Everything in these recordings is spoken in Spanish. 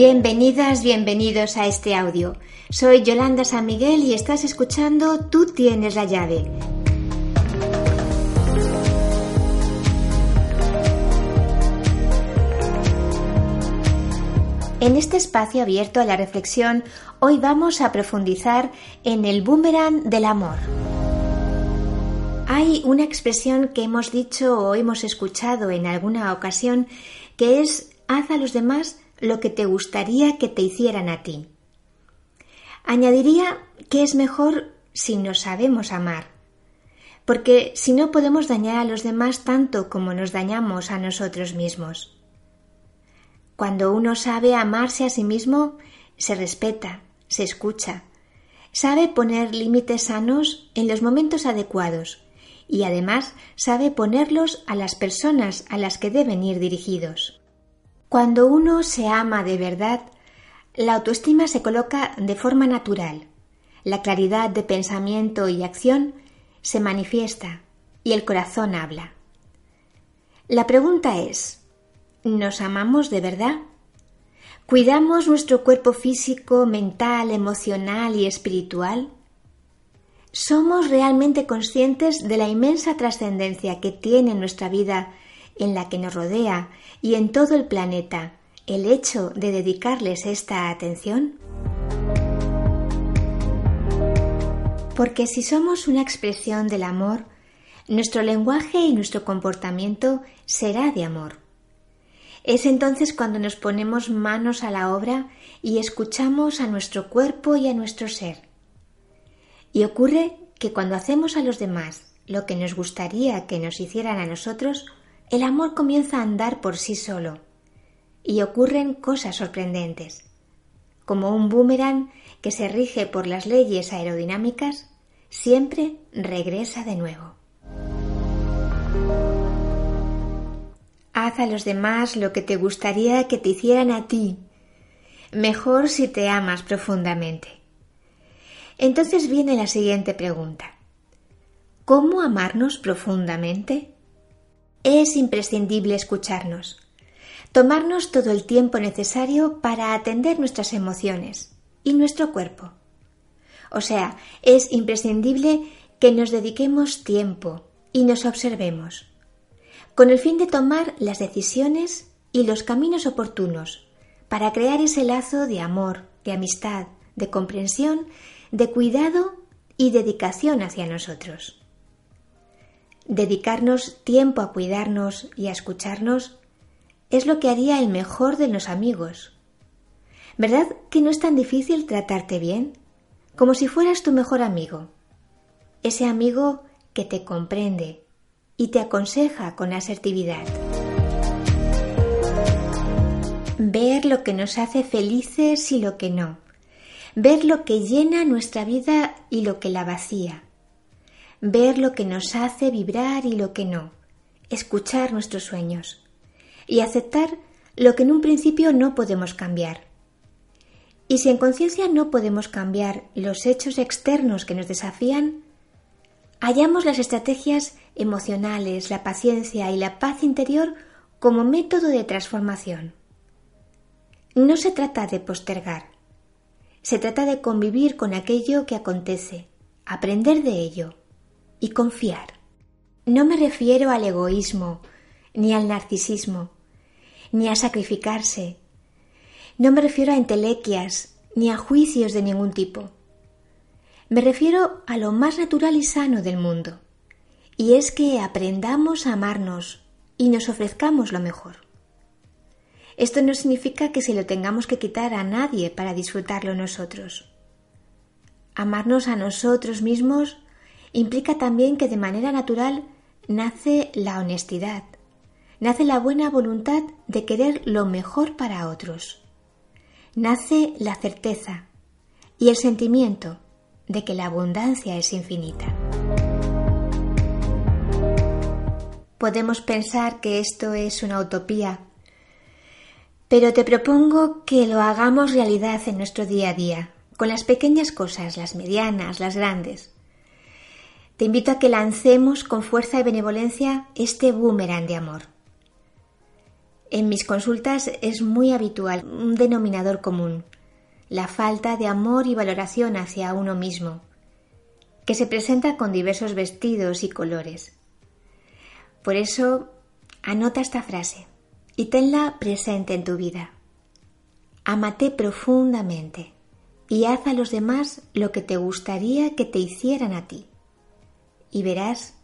Bienvenidas, bienvenidos a este audio. Soy Yolanda San Miguel y estás escuchando Tú tienes la llave. En este espacio abierto a la reflexión, hoy vamos a profundizar en el boomerang del amor. Hay una expresión que hemos dicho o hemos escuchado en alguna ocasión que es haz a los demás lo que te gustaría que te hicieran a ti. Añadiría que es mejor si nos sabemos amar, porque si no podemos dañar a los demás tanto como nos dañamos a nosotros mismos. Cuando uno sabe amarse a sí mismo, se respeta, se escucha, sabe poner límites sanos en los momentos adecuados y además sabe ponerlos a las personas a las que deben ir dirigidos. Cuando uno se ama de verdad, la autoestima se coloca de forma natural. La claridad de pensamiento y acción se manifiesta y el corazón habla. La pregunta es, ¿nos amamos de verdad? ¿Cuidamos nuestro cuerpo físico, mental, emocional y espiritual? ¿Somos realmente conscientes de la inmensa trascendencia que tiene nuestra vida en la que nos rodea y en todo el planeta el hecho de dedicarles esta atención? Porque si somos una expresión del amor, nuestro lenguaje y nuestro comportamiento será de amor. Es entonces cuando nos ponemos manos a la obra y escuchamos a nuestro cuerpo y a nuestro ser. Y ocurre que cuando hacemos a los demás lo que nos gustaría que nos hicieran a nosotros, el amor comienza a andar por sí solo y ocurren cosas sorprendentes. Como un boomerang que se rige por las leyes aerodinámicas, siempre regresa de nuevo. Haz a los demás lo que te gustaría que te hicieran a ti, mejor si te amas profundamente. Entonces viene la siguiente pregunta. ¿Cómo amarnos profundamente? Es imprescindible escucharnos, tomarnos todo el tiempo necesario para atender nuestras emociones y nuestro cuerpo. O sea, es imprescindible que nos dediquemos tiempo y nos observemos, con el fin de tomar las decisiones y los caminos oportunos para crear ese lazo de amor, de amistad, de comprensión, de cuidado y dedicación hacia nosotros. Dedicarnos tiempo a cuidarnos y a escucharnos es lo que haría el mejor de los amigos. ¿Verdad que no es tan difícil tratarte bien? Como si fueras tu mejor amigo. Ese amigo que te comprende y te aconseja con asertividad. Ver lo que nos hace felices y lo que no. Ver lo que llena nuestra vida y lo que la vacía ver lo que nos hace vibrar y lo que no, escuchar nuestros sueños y aceptar lo que en un principio no podemos cambiar. Y si en conciencia no podemos cambiar los hechos externos que nos desafían, hallamos las estrategias emocionales, la paciencia y la paz interior como método de transformación. No se trata de postergar, se trata de convivir con aquello que acontece, aprender de ello, y confiar. No me refiero al egoísmo, ni al narcisismo, ni a sacrificarse. No me refiero a entelequias, ni a juicios de ningún tipo. Me refiero a lo más natural y sano del mundo, y es que aprendamos a amarnos y nos ofrezcamos lo mejor. Esto no significa que se lo tengamos que quitar a nadie para disfrutarlo nosotros. Amarnos a nosotros mismos implica también que de manera natural nace la honestidad, nace la buena voluntad de querer lo mejor para otros, nace la certeza y el sentimiento de que la abundancia es infinita. Podemos pensar que esto es una utopía, pero te propongo que lo hagamos realidad en nuestro día a día, con las pequeñas cosas, las medianas, las grandes. Te invito a que lancemos con fuerza y benevolencia este boomerang de amor. En mis consultas es muy habitual un denominador común, la falta de amor y valoración hacia uno mismo, que se presenta con diversos vestidos y colores. Por eso, anota esta frase y tenla presente en tu vida. Amate profundamente y haz a los demás lo que te gustaría que te hicieran a ti. Y verás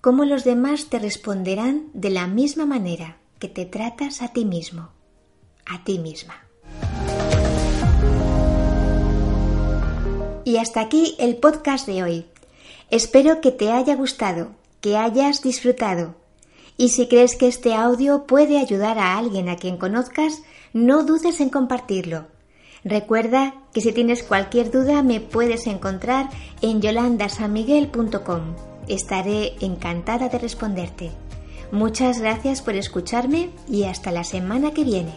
cómo los demás te responderán de la misma manera que te tratas a ti mismo, a ti misma. Y hasta aquí el podcast de hoy. Espero que te haya gustado, que hayas disfrutado. Y si crees que este audio puede ayudar a alguien a quien conozcas, no dudes en compartirlo. Recuerda que si tienes cualquier duda me puedes encontrar en yolandasanmiguel.com. Estaré encantada de responderte. Muchas gracias por escucharme y hasta la semana que viene.